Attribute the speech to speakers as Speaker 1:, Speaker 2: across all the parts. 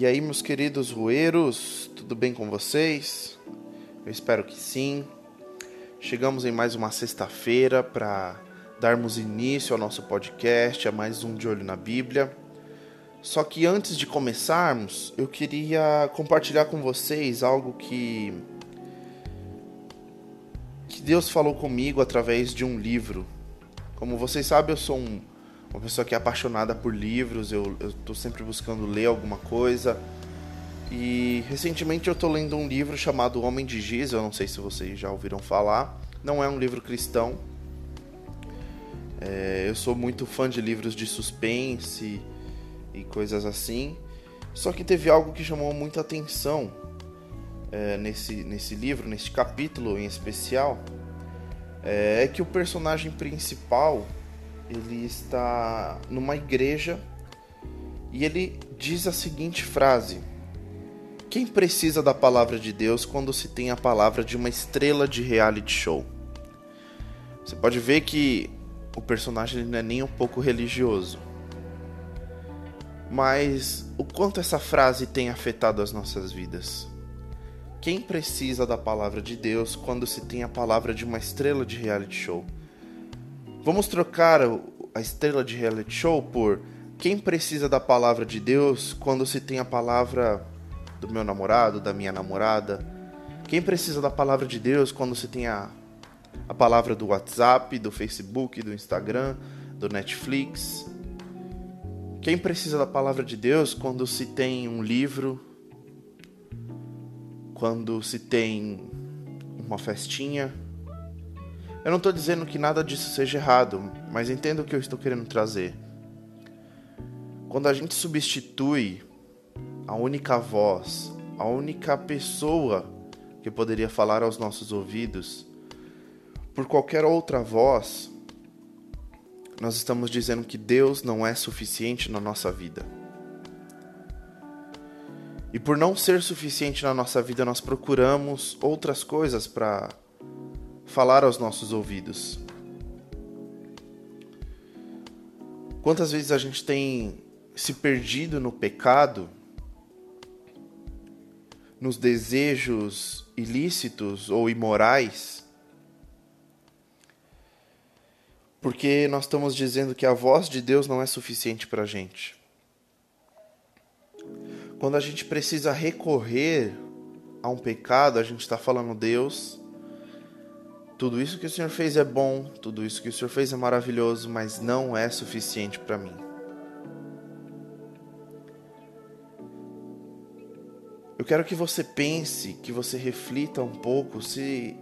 Speaker 1: E aí, meus queridos roeiros, tudo bem com vocês? Eu espero que sim. Chegamos em mais uma sexta-feira para darmos início ao nosso podcast, a mais um De Olho na Bíblia. Só que antes de começarmos, eu queria compartilhar com vocês algo que que Deus falou comigo através de um livro. Como vocês sabem, eu sou um uma pessoa que é apaixonada por livros, eu estou sempre buscando ler alguma coisa. E recentemente eu estou lendo um livro chamado Homem de Giz, eu não sei se vocês já ouviram falar. Não é um livro cristão. É, eu sou muito fã de livros de suspense e coisas assim. Só que teve algo que chamou muita atenção é, nesse, nesse livro, nesse capítulo em especial. É, é que o personagem principal ele está numa igreja e ele diz a seguinte frase: Quem precisa da palavra de Deus quando se tem a palavra de uma estrela de reality show? Você pode ver que o personagem não é nem um pouco religioso. Mas o quanto essa frase tem afetado as nossas vidas? Quem precisa da palavra de Deus quando se tem a palavra de uma estrela de reality show? Vamos trocar a estrela de reality show por quem precisa da palavra de Deus quando se tem a palavra do meu namorado, da minha namorada? Quem precisa da palavra de Deus quando se tem a, a palavra do WhatsApp, do Facebook, do Instagram, do Netflix? Quem precisa da palavra de Deus quando se tem um livro, quando se tem uma festinha? Eu não estou dizendo que nada disso seja errado, mas entenda o que eu estou querendo trazer. Quando a gente substitui a única voz, a única pessoa que poderia falar aos nossos ouvidos por qualquer outra voz, nós estamos dizendo que Deus não é suficiente na nossa vida. E por não ser suficiente na nossa vida, nós procuramos outras coisas para falar aos nossos ouvidos. Quantas vezes a gente tem se perdido no pecado, nos desejos ilícitos ou imorais, porque nós estamos dizendo que a voz de Deus não é suficiente para a gente. Quando a gente precisa recorrer a um pecado, a gente está falando, Deus, tudo isso que o Senhor fez é bom, tudo isso que o Senhor fez é maravilhoso, mas não é suficiente para mim. Eu quero que você pense, que você reflita um pouco se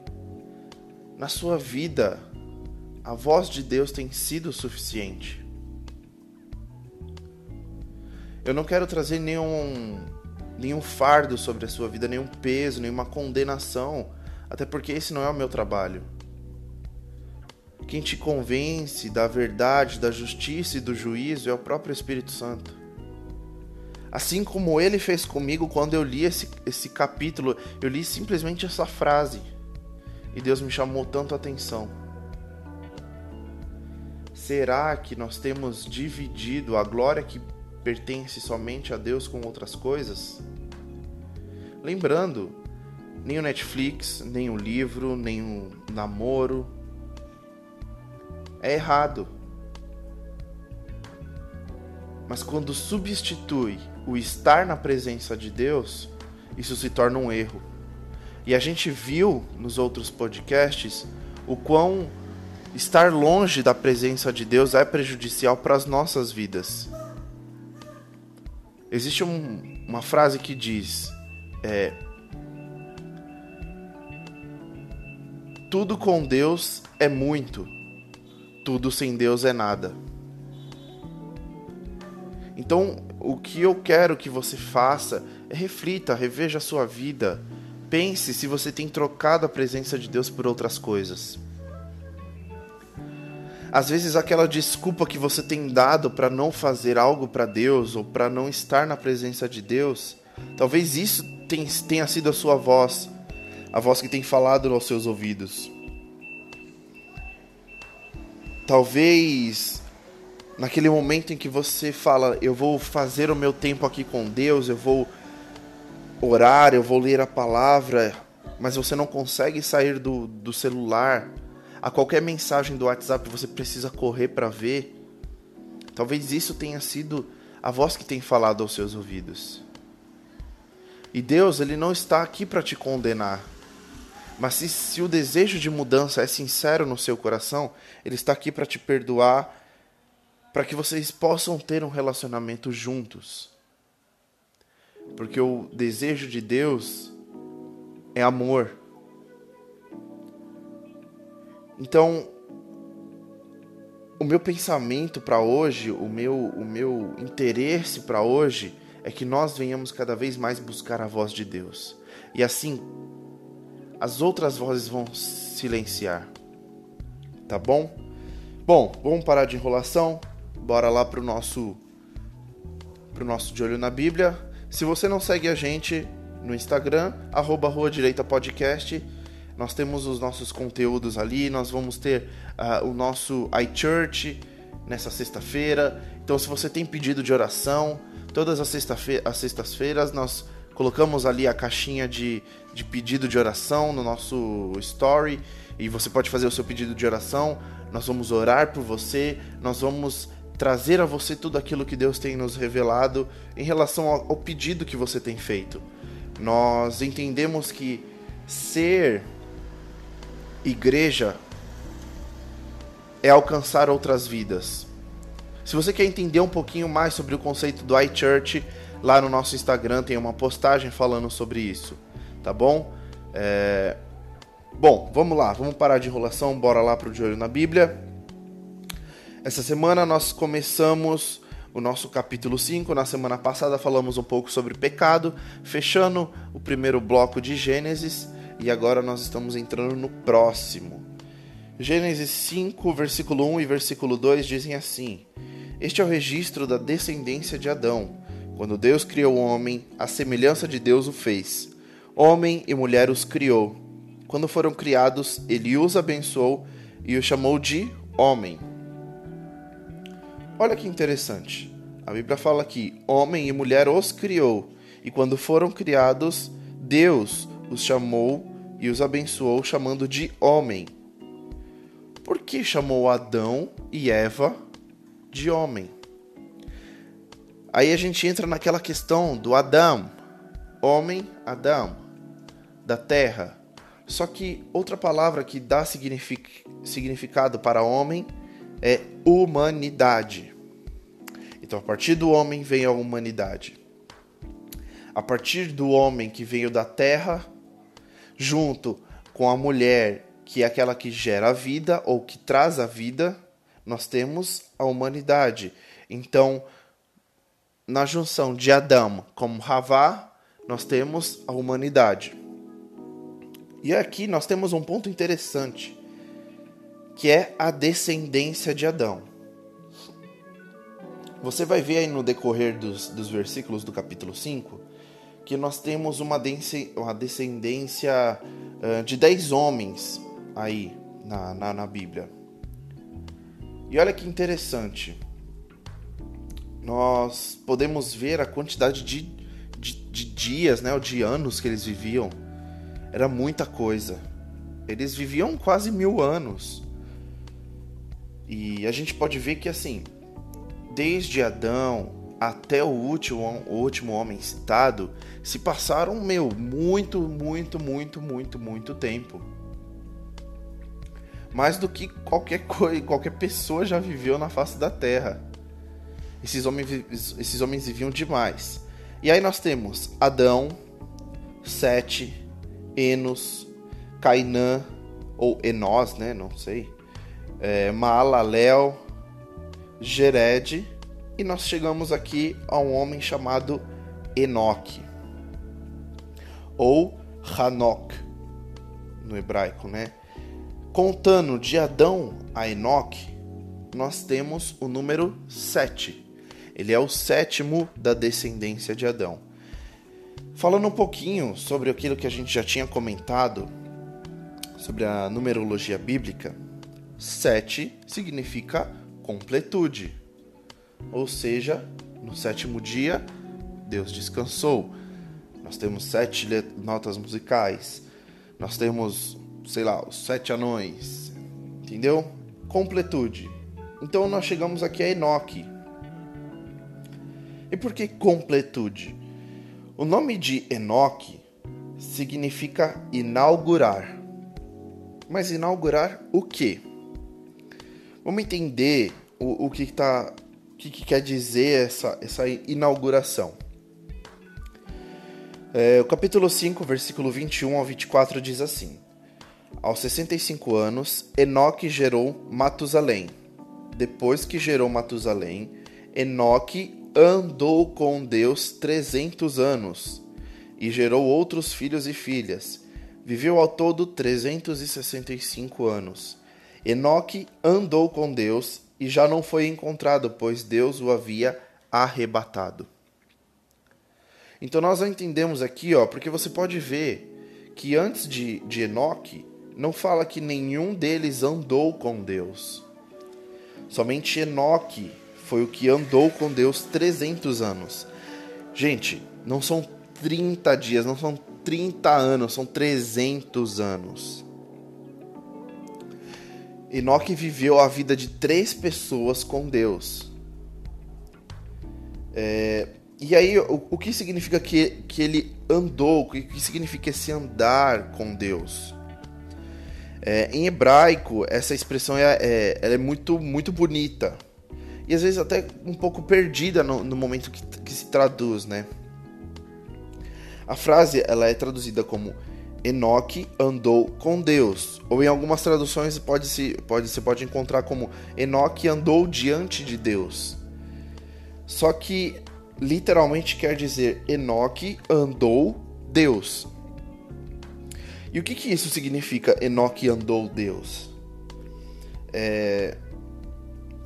Speaker 1: na sua vida a voz de Deus tem sido suficiente. Eu não quero trazer nenhum nenhum fardo sobre a sua vida, nenhum peso, nenhuma condenação até porque esse não é o meu trabalho. Quem te convence da verdade, da justiça e do juízo é o próprio Espírito Santo. Assim como ele fez comigo quando eu li esse, esse capítulo, eu li simplesmente essa frase e Deus me chamou tanto a atenção. Será que nós temos dividido a glória que pertence somente a Deus com outras coisas? Lembrando nem o Netflix, nem o livro, nem o namoro. É errado. Mas quando substitui o estar na presença de Deus, isso se torna um erro. E a gente viu nos outros podcasts o quão estar longe da presença de Deus é prejudicial para as nossas vidas. Existe um, uma frase que diz: é, Tudo com Deus é muito, tudo sem Deus é nada. Então, o que eu quero que você faça é reflita, reveja a sua vida, pense se você tem trocado a presença de Deus por outras coisas. Às vezes aquela desculpa que você tem dado para não fazer algo para Deus ou para não estar na presença de Deus, talvez isso tenha sido a sua voz a voz que tem falado aos seus ouvidos. Talvez naquele momento em que você fala, eu vou fazer o meu tempo aqui com Deus, eu vou orar, eu vou ler a palavra, mas você não consegue sair do, do celular, a qualquer mensagem do WhatsApp você precisa correr para ver. Talvez isso tenha sido a voz que tem falado aos seus ouvidos. E Deus, ele não está aqui para te condenar. Mas se, se o desejo de mudança é sincero no seu coração, ele está aqui para te perdoar, para que vocês possam ter um relacionamento juntos. Porque o desejo de Deus é amor. Então, o meu pensamento para hoje, o meu, o meu interesse para hoje é que nós venhamos cada vez mais buscar a voz de Deus. E assim, as outras vozes vão silenciar. Tá bom? Bom, vamos parar de enrolação. Bora lá pro nosso pro nosso de olho na Bíblia. Se você não segue a gente no Instagram, arroba Rua Direita Podcast, nós temos os nossos conteúdos ali, nós vamos ter uh, o nosso iChurch nessa sexta-feira. Então, se você tem pedido de oração, todas as sextas-feiras nós colocamos ali a caixinha de, de pedido de oração no nosso story e você pode fazer o seu pedido de oração. Nós vamos orar por você, nós vamos trazer a você tudo aquilo que Deus tem nos revelado em relação ao, pedido que você tem feito. Nós entendemos que ser igreja é alcançar outras vidas. Se você quer entender um pouquinho mais sobre o conceito do iChurch, lá no nosso Instagram tem uma postagem falando sobre isso, tá bom? É... Bom, vamos lá, vamos parar de enrolação, bora lá para o De Olho na Bíblia. Essa semana nós começamos o nosso capítulo 5. Na semana passada falamos um pouco sobre pecado, fechando o primeiro bloco de Gênesis, e agora nós estamos entrando no próximo. Gênesis 5, versículo 1 e versículo 2 dizem assim: Este é o registro da descendência de Adão. Quando Deus criou o homem, a semelhança de Deus o fez. Homem e mulher os criou. Quando foram criados, ele os abençoou e os chamou de homem. Olha que interessante. A Bíblia fala que homem e mulher os criou, e quando foram criados, Deus os chamou e os abençoou, chamando de homem. Por que chamou Adão e Eva de homem? Aí a gente entra naquela questão do Adão, homem, Adão, da terra. Só que outra palavra que dá significado para homem é humanidade. Então, a partir do homem vem a humanidade. A partir do homem que veio da terra, junto com a mulher, que é aquela que gera a vida ou que traz a vida, nós temos a humanidade. Então, na junção de Adão com Havá, nós temos a humanidade. E aqui nós temos um ponto interessante que é a descendência de Adão. Você vai ver aí no decorrer dos, dos versículos do capítulo 5 que nós temos uma, uma descendência uh, de dez homens aí na, na, na Bíblia. E olha que interessante. Nós podemos ver a quantidade de, de, de dias, né, ou de anos que eles viviam. Era muita coisa. Eles viviam quase mil anos. E a gente pode ver que assim, desde Adão até o último, o último homem citado, se passaram, meu, muito, muito, muito, muito, muito tempo. Mais do que qualquer coisa, qualquer pessoa já viveu na face da Terra. Esses homens, esses homens viviam demais. E aí nós temos Adão, Sete, Enos, Cainã, ou Enós, né? Não sei é, Maalalel, Gered, e nós chegamos aqui a um homem chamado Enoque, ou Hanok, no hebraico, né? Contando de Adão a Enoque, nós temos o número 7. Ele é o sétimo da descendência de Adão. Falando um pouquinho sobre aquilo que a gente já tinha comentado sobre a numerologia bíblica, Sete significa completude. ou seja, no sétimo dia, Deus descansou. Nós temos sete notas musicais, nós temos, sei lá, os sete anões, entendeu? Completude. Então nós chegamos aqui a Enoque. E por que completude? O nome de Enoque significa inaugurar. Mas inaugurar o quê? Vamos entender o, o que, tá, o que, que quer dizer essa, essa inauguração. É, o capítulo 5, versículo 21 ao 24 diz assim: Aos 65 anos, Enoque gerou Matusalém. Depois que gerou Matusalém, Enoque andou com Deus 300 anos e gerou outros filhos e filhas. Viveu ao todo 365 anos. Enoque andou com Deus e já não foi encontrado, pois Deus o havia arrebatado. Então nós entendemos aqui, ó, porque você pode ver que antes de, de Enoque, não fala que nenhum deles andou com Deus. Somente Enoque foi o que andou com Deus 300 anos. Gente, não são 30 dias, não são 30 anos, são 300 anos. Enoque viveu a vida de três pessoas com Deus. É, e aí, o, o, que significa que, que ele andou? O que, significa esse andar com Deus? É, em hebraico, essa expressão é, é, ela é muito, muito bonita. E às vezes até um pouco perdida no, no momento que, que se traduz, né? A frase ela é traduzida como Enoque andou com Deus, ou em algumas traduções pode se pode você pode encontrar como Enoque andou diante de Deus. Só que literalmente quer dizer Enoque andou Deus. E o que, que isso significa? Enoque andou Deus. É...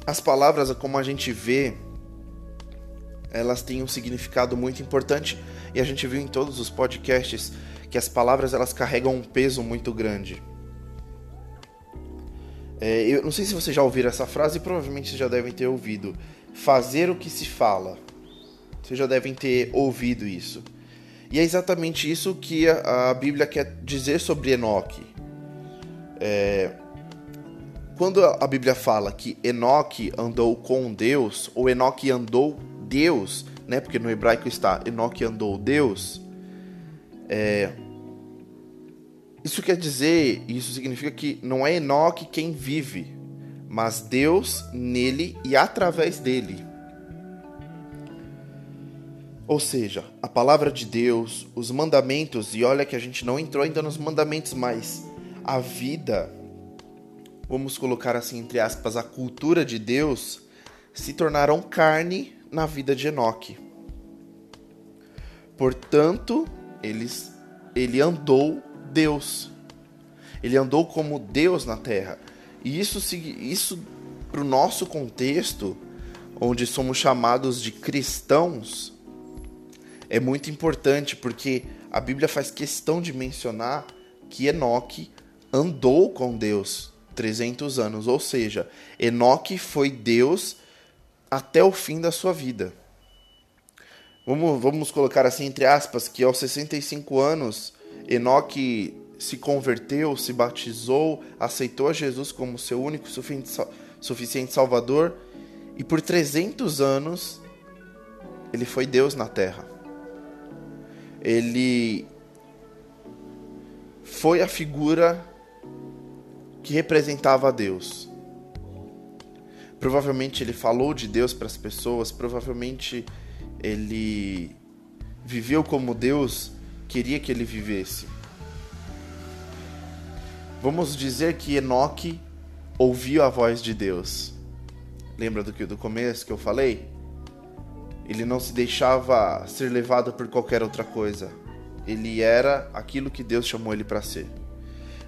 Speaker 1: As palavras, como a gente vê, elas têm um significado muito importante e a gente viu em todos os podcasts que as palavras elas carregam um peso muito grande. É, eu não sei se vocês já ouviram essa frase, provavelmente vocês já devem ter ouvido. Fazer o que se fala. Vocês já devem ter ouvido isso. E é exatamente isso que a, a Bíblia quer dizer sobre Enoque. É, quando a Bíblia fala que Enoque andou com Deus, ou Enoque andou Deus, né? Porque no hebraico está Enoque andou Deus. É, isso quer dizer, isso significa que não é Enoque quem vive, mas Deus nele e através dele. Ou seja, a palavra de Deus, os mandamentos, e olha que a gente não entrou ainda nos mandamentos, mas a vida, vamos colocar assim entre aspas, a cultura de Deus, se tornaram carne na vida de Enoque. Portanto, eles, ele andou Deus. Ele andou como Deus na terra. E isso, isso para o nosso contexto, onde somos chamados de cristãos, é muito importante porque a Bíblia faz questão de mencionar que Enoque andou com Deus 300 anos, ou seja, Enoque foi Deus até o fim da sua vida. Vamos, vamos colocar assim entre aspas que aos 65 anos Enoque se converteu, se batizou, aceitou a Jesus como seu único suficiente Salvador e por 300 anos ele foi Deus na terra. Ele foi a figura que representava a Deus. Provavelmente ele falou de Deus para as pessoas, provavelmente ele viveu como Deus queria que ele vivesse. Vamos dizer que Enoque ouviu a voz de Deus. Lembra do que do começo que eu falei? Ele não se deixava ser levado por qualquer outra coisa. Ele era aquilo que Deus chamou ele para ser.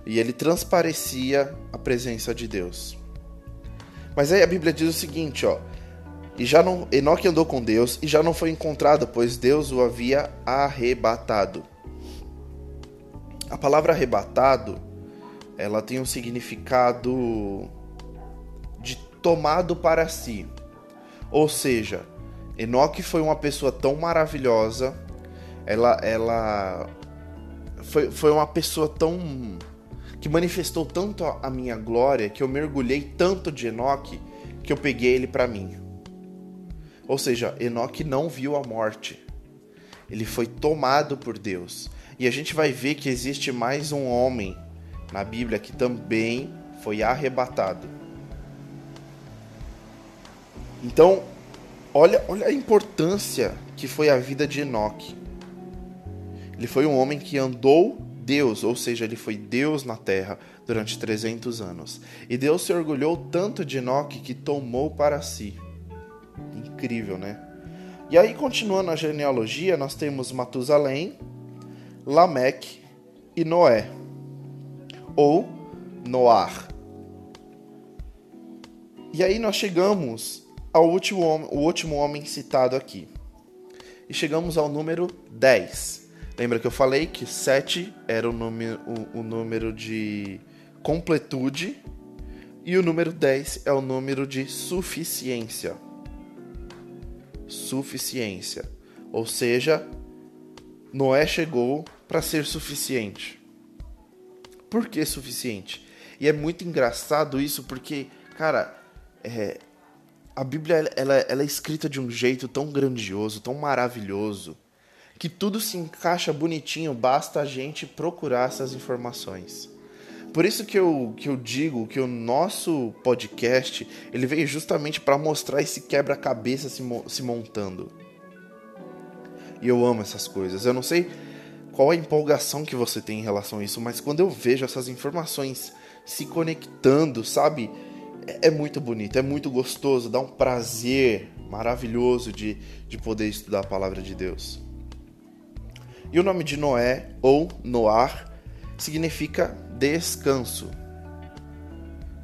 Speaker 1: E ele transparecia a presença de Deus. Mas aí a Bíblia diz o seguinte, ó: e já não Enoque andou com Deus e já não foi encontrado, pois Deus o havia arrebatado. A palavra arrebatado, ela tem um significado de tomado para si. Ou seja, Enoque foi uma pessoa tão maravilhosa, ela, ela foi, foi uma pessoa tão. Que manifestou tanto a minha glória que eu mergulhei tanto de Enoque que eu peguei ele para mim. Ou seja, Enoque não viu a morte. Ele foi tomado por Deus. E a gente vai ver que existe mais um homem na Bíblia que também foi arrebatado. Então, olha, olha a importância que foi a vida de Enoque. Ele foi um homem que andou Deus, ou seja, ele foi Deus na terra durante 300 anos. E Deus se orgulhou tanto de Enoque que tomou para si. Incrível, né? E aí, continuando a genealogia, nós temos Matusalém, Lameque e Noé, ou Noar. E aí nós chegamos ao último homem, o último homem citado aqui. E chegamos ao número 10. Lembra que eu falei que 7 era o número, o, o número de completude e o número 10 é o número de suficiência. Suficiência. Ou seja, Noé chegou para ser suficiente. Por que suficiente? E é muito engraçado isso porque, cara, é, a Bíblia ela, ela é escrita de um jeito tão grandioso, tão maravilhoso, que tudo se encaixa bonitinho, basta a gente procurar essas informações. Por isso que eu, que eu digo que o nosso podcast ele veio justamente para mostrar esse quebra-cabeça se, se montando. E eu amo essas coisas. Eu não sei qual a empolgação que você tem em relação a isso, mas quando eu vejo essas informações se conectando, sabe? É, é muito bonito, é muito gostoso, dá um prazer maravilhoso de, de poder estudar a palavra de Deus. E o nome de Noé, ou Noar, significa descanso.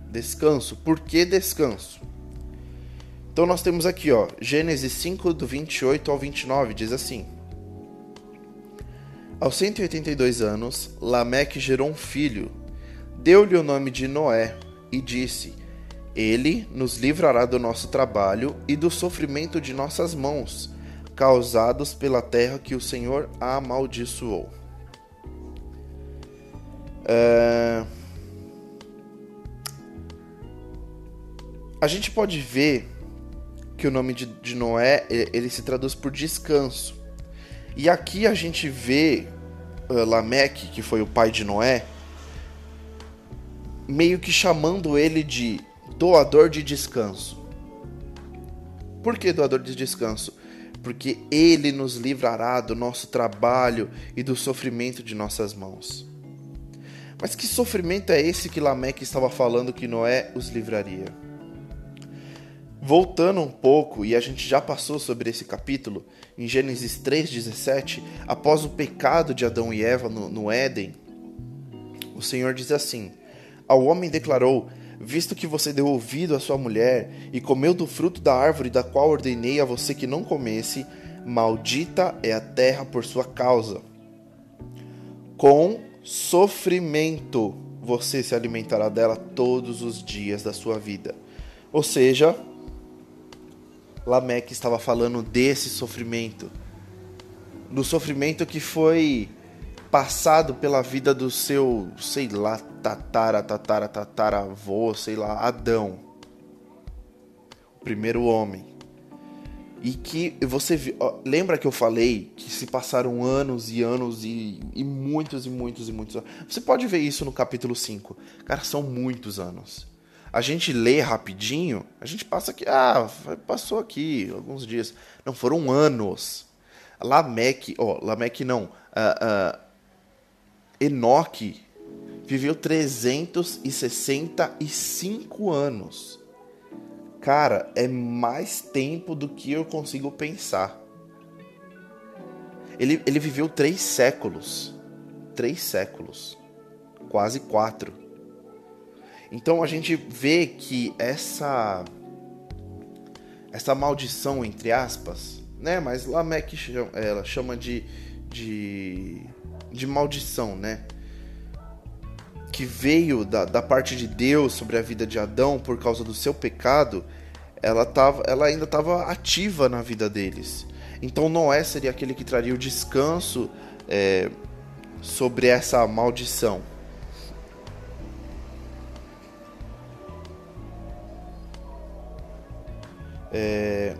Speaker 1: Descanso. Por que descanso? Então nós temos aqui, ó, Gênesis 5, do 28 ao 29, diz assim: Aos 182 anos, Lameque gerou um filho, deu-lhe o nome de Noé e disse: Ele nos livrará do nosso trabalho e do sofrimento de nossas mãos causados pela terra que o Senhor amaldiçoou. É... A gente pode ver que o nome de, Noé ele se traduz por descanso. E aqui a gente vê uh, Lameque, que foi o pai de Noé, meio que chamando ele de doador de descanso. Por que doador de descanso? Porque Ele nos livrará do nosso trabalho e do sofrimento de nossas mãos. Mas que sofrimento é esse que Lameque estava falando que Noé os livraria? Voltando um pouco, e a gente já passou sobre esse capítulo, em Gênesis 3,17, após o pecado de Adão e Eva no, no Éden, o Senhor diz assim: Ao homem declarou: visto que você deu ouvido à sua mulher e comeu do fruto da árvore da qual ordenei a você que não comesse, maldita é a terra por sua causa. Com sofrimento você se alimentará dela todos os dias da sua vida. Ou seja, Lameque estava falando desse sofrimento, do sofrimento que foi passado pela vida do seu, sei lá, tatara, tatara, tatara, avô, sei lá, Adão. O primeiro homem. E que você ó, lembra que eu falei que se passaram anos e anos e, e muitos e muitos e muitos anos. Você pode ver isso no capítulo 5. Cara, são muitos anos. A gente lê rapidinho, a gente passa aqui, ah, passou aqui alguns dias. Não, foram anos. Lameque, ó, Lameque não. Uh, uh, Enoque viveu 365 anos. Cara, é mais tempo do que eu consigo pensar. Ele, ele viveu três séculos. Três séculos. Quase quatro. Então a gente vê que essa essa maldição entre aspas, né? Mas Lameque chama, ela chama de, de de maldição, né? Que veio da, da parte de Deus sobre a vida de Adão por causa do seu pecado, ela, tava, ela ainda estava ativa na vida deles. Então Noé seria aquele que traria o descanso é, sobre essa maldição. É,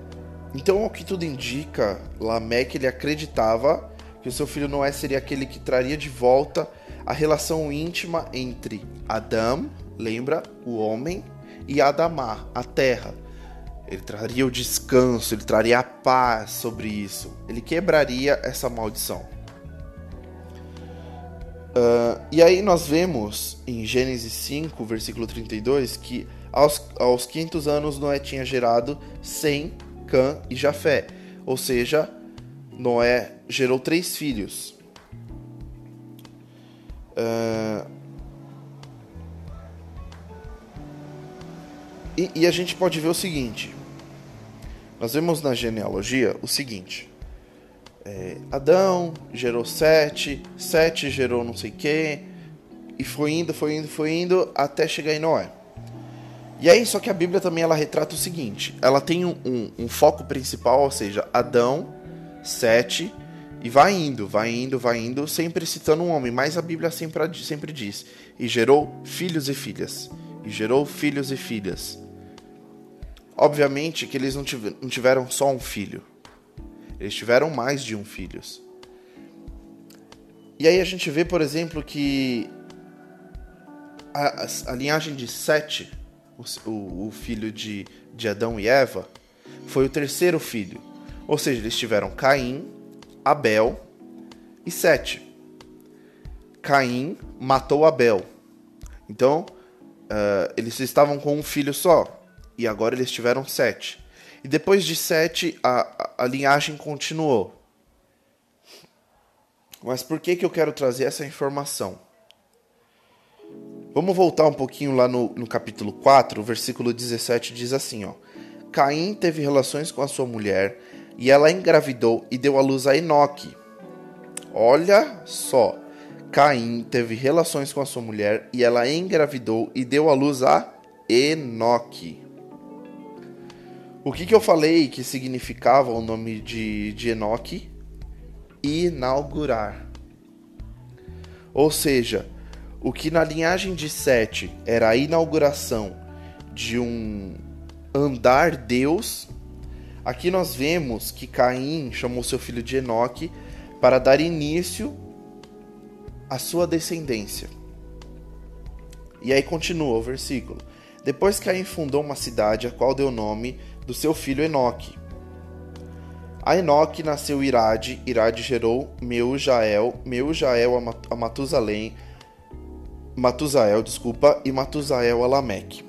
Speaker 1: então, o que tudo indica, Lameque ele acreditava que o seu filho Noé seria aquele que traria de volta a relação íntima entre Adão, lembra, o homem, e Adamá, a terra. Ele traria o descanso, ele traria a paz sobre isso. Ele quebraria essa maldição. Uh, e aí nós vemos em Gênesis 5, versículo 32, que aos, aos 500 anos Noé tinha gerado Sem, Cã e Jafé. Ou seja, Noé gerou três filhos. Uh, e, e a gente pode ver o seguinte: nós vemos na genealogia o seguinte. É, Adão gerou Sete, Sete gerou não sei o que, e foi indo, foi indo, foi indo, até chegar em Noé. E aí, só que a Bíblia também ela retrata o seguinte: ela tem um, um, um foco principal, ou seja, Adão, Sete, e vai indo, vai indo, vai indo, sempre citando um homem, mas a Bíblia sempre, sempre diz: e gerou filhos e filhas, e gerou filhos e filhas. Obviamente que eles não tiveram só um filho, eles tiveram mais de um filho. E aí a gente vê, por exemplo, que a, a, a linhagem de Sete o, o filho de, de Adão e Eva, foi o terceiro filho. Ou seja, eles tiveram Caim, Abel e Sete. Caim matou Abel. Então, uh, eles estavam com um filho só. E agora eles tiveram sete. E depois de sete, a, a, a linhagem continuou. Mas por que, que eu quero trazer essa informação? Vamos voltar um pouquinho lá no, no capítulo 4, o versículo 17 diz assim, ó. Caim teve relações com a sua mulher e ela engravidou e deu à luz a Enoque. Olha só, Caim teve relações com a sua mulher e ela engravidou e deu à luz a Enoque. O que, que eu falei que significava o nome de, de Enoque? Inaugurar. Ou seja, o que na linhagem de Sete era a inauguração de um andar Deus, aqui nós vemos que Caim chamou seu filho de Enoque para dar início à sua descendência. E aí continua o versículo. Depois Caim fundou uma cidade, a qual deu nome do seu filho Enoque. A Enoque nasceu Irade, Irade gerou Meujael, Meujael a Matusalém, Matusael, desculpa, e Matusael a Lameque.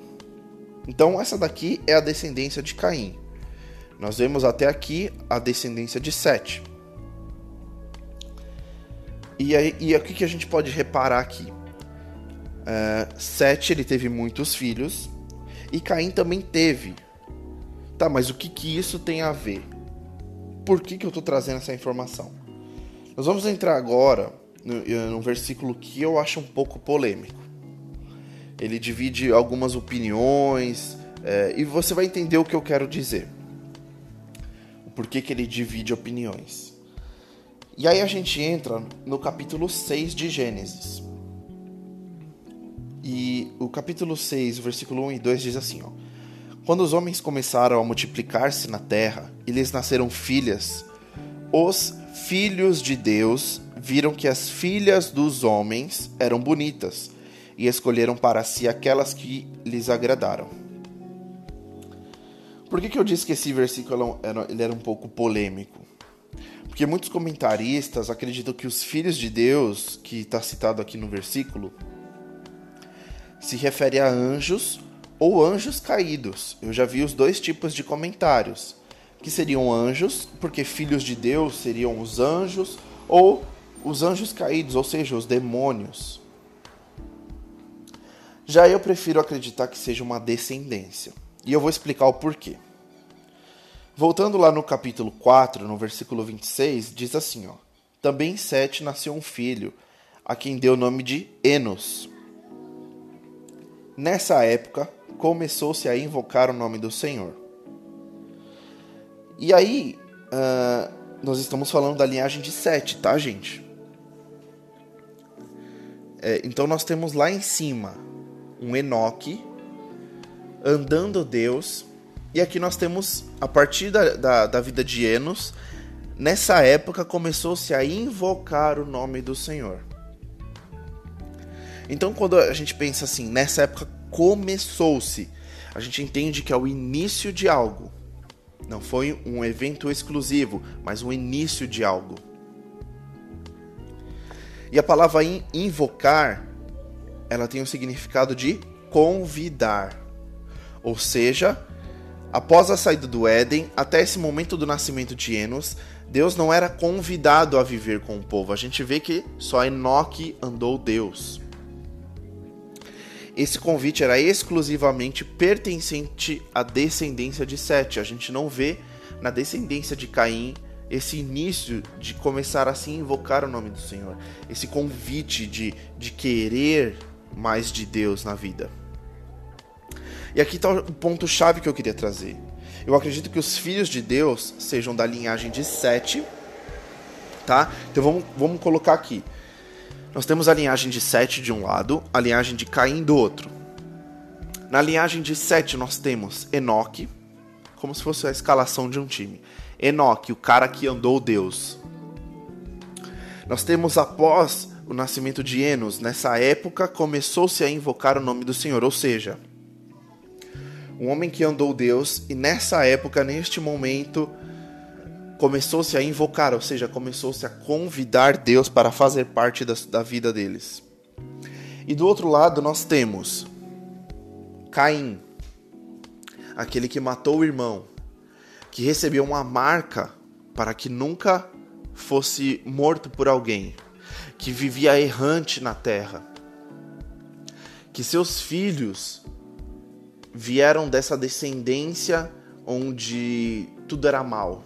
Speaker 1: Então essa daqui é a descendência de Caim. Nós vemos até aqui a descendência de Sete. E, aí, e o que a gente pode reparar aqui? Uh, Sete ele teve muitos filhos e Caim também teve. Tá, mas o que, que isso tem a ver? Por que, que eu estou trazendo essa informação? Nós vamos entrar agora num versículo que eu acho um pouco polêmico. Ele divide algumas opiniões é, e você vai entender o que eu quero dizer. O porquê que ele divide opiniões. E aí a gente entra no capítulo 6 de Gênesis. E o capítulo 6, versículo 1 e 2 diz assim, ó: Quando os homens começaram a multiplicar-se na terra e lhes nasceram filhas, os filhos de Deus viram que as filhas dos homens eram bonitas e escolheram para si aquelas que lhes agradaram. Por que, que eu disse que esse versículo era, ele era um pouco polêmico? Porque muitos comentaristas acreditam que os filhos de Deus, que está citado aqui no versículo, se refere a anjos ou anjos caídos. Eu já vi os dois tipos de comentários, que seriam anjos, porque filhos de Deus seriam os anjos, ou os anjos caídos, ou seja, os demônios. Já eu prefiro acreditar que seja uma descendência. E eu vou explicar o porquê. Voltando lá no capítulo 4, no versículo 26, diz assim, ó: Também Sete nasceu um filho, a quem deu o nome de Enos. Nessa época, começou-se a invocar o nome do Senhor. E aí, uh, nós estamos falando da linhagem de Sete, tá, gente? É, então nós temos lá em cima um Enoque andando Deus. E aqui nós temos, a partir da, da, da vida de Enos, nessa época começou-se a invocar o nome do Senhor. Então, quando a gente pensa assim, nessa época começou-se, a gente entende que é o início de algo. Não foi um evento exclusivo, mas o início de algo. E a palavra invocar, ela tem o significado de convidar. Ou seja, após a saída do Éden, até esse momento do nascimento de Enos, Deus não era convidado a viver com o povo. A gente vê que só Enoque andou Deus. Esse convite era exclusivamente pertencente à descendência de Sete. A gente não vê na descendência de Caim esse início de começar a se invocar o nome do Senhor, esse convite de, de querer mais de Deus na vida. E aqui está o ponto-chave que eu queria trazer. Eu acredito que os filhos de Deus sejam da linhagem de Sete, tá? Então vamos, vamos colocar aqui. Nós temos a linhagem de Sete de um lado, a linhagem de Caim do outro. Na linhagem de Sete nós temos Enoque, como se fosse a escalação de um time. Enoque, o cara que andou Deus. Nós temos após o nascimento de Enos, nessa época começou-se a invocar o nome do Senhor, ou seja, um homem que andou Deus e nessa época, neste momento, começou-se a invocar, ou seja, começou-se a convidar Deus para fazer parte da, da vida deles. E do outro lado nós temos Caim, aquele que matou o irmão, que recebeu uma marca para que nunca fosse morto por alguém, que vivia errante na terra, que seus filhos vieram dessa descendência onde tudo era mal.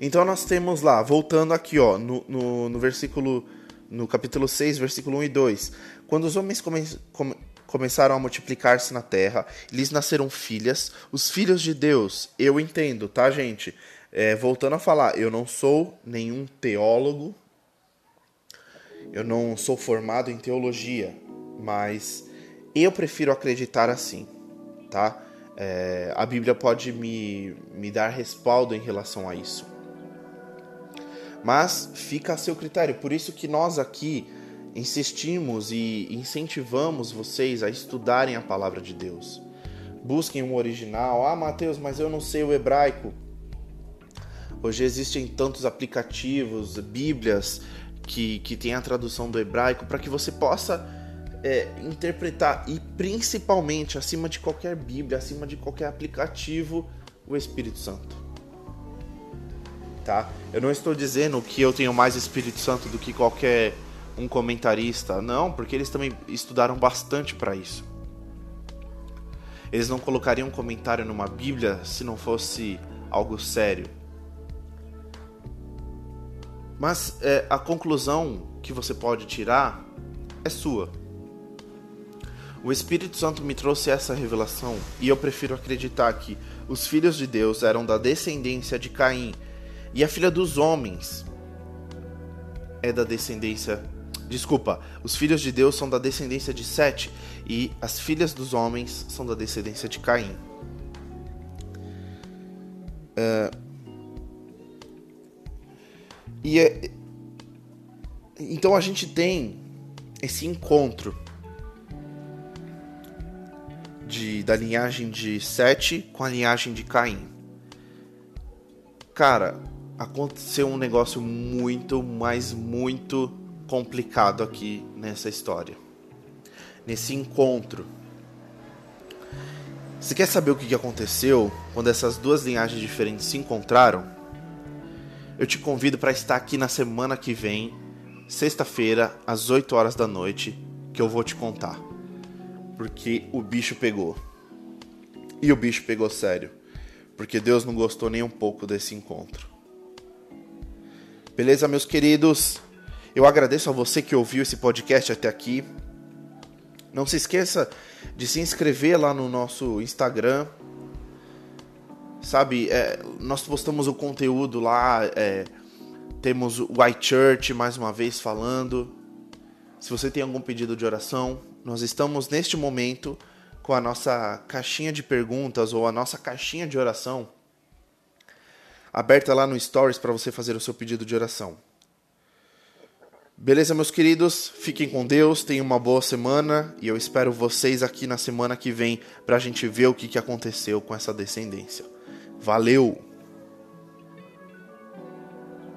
Speaker 1: Então nós temos lá, voltando aqui, ó, no, no, no versículo, no capítulo 6, versículo 1 e 2. Quando os homens come, come, começaram a multiplicar-se na terra, lhes nasceram filhas, os filhos de Deus. Eu entendo, tá, gente? É, voltando a falar, eu não sou nenhum teólogo, eu não sou formado em teologia, mas eu prefiro acreditar assim, tá? É, a Bíblia pode me, me dar respaldo em relação a isso. Mas fica a seu critério, por isso que nós aqui insistimos e incentivamos vocês a estudarem a palavra de Deus. Busquem um original. Ah, Mateus, mas eu não sei o hebraico. Hoje existem tantos aplicativos, bíblias que, que têm a tradução do hebraico para que você possa é, interpretar e principalmente acima de qualquer bíblia, acima de qualquer aplicativo, o Espírito Santo. Tá? Eu não estou dizendo que eu tenho mais Espírito Santo do que qualquer um comentarista. Não, porque eles também estudaram bastante para isso. Eles não colocariam um comentário numa Bíblia se não fosse algo sério. Mas é, a conclusão que você pode tirar é sua. O Espírito Santo me trouxe essa revelação e eu prefiro acreditar que os filhos de Deus eram da descendência de Caim e a filha dos homens é da descendência Desculpa, os filhos de Deus são da descendência de Sete e as filhas dos homens são da descendência de Caim. Uh, e é, então a gente tem esse encontro de, da linhagem de Sete com a linhagem de Caim. Cara, aconteceu um negócio muito, mas muito complicado aqui nessa história, nesse encontro. Você quer saber o que aconteceu quando essas duas linhagens diferentes se encontraram? Eu te convido para estar aqui na semana que vem, sexta-feira, às 8 horas da noite, que eu vou te contar. Porque o bicho pegou. E o bicho pegou sério. Porque Deus não gostou nem um pouco desse encontro. Beleza, meus queridos? Eu agradeço a você que ouviu esse podcast até aqui. Não se esqueça de se inscrever lá no nosso Instagram. sabe? É, nós postamos o conteúdo lá, é, temos o White Church mais uma vez falando. Se você tem algum pedido de oração, nós estamos neste momento com a nossa caixinha de perguntas ou a nossa caixinha de oração aberta lá no Stories para você fazer o seu pedido de oração. Beleza, meus queridos? Fiquem com Deus, tenham uma boa semana e eu espero vocês aqui na semana que vem para a gente ver o que, aconteceu com essa descendência. Valeu!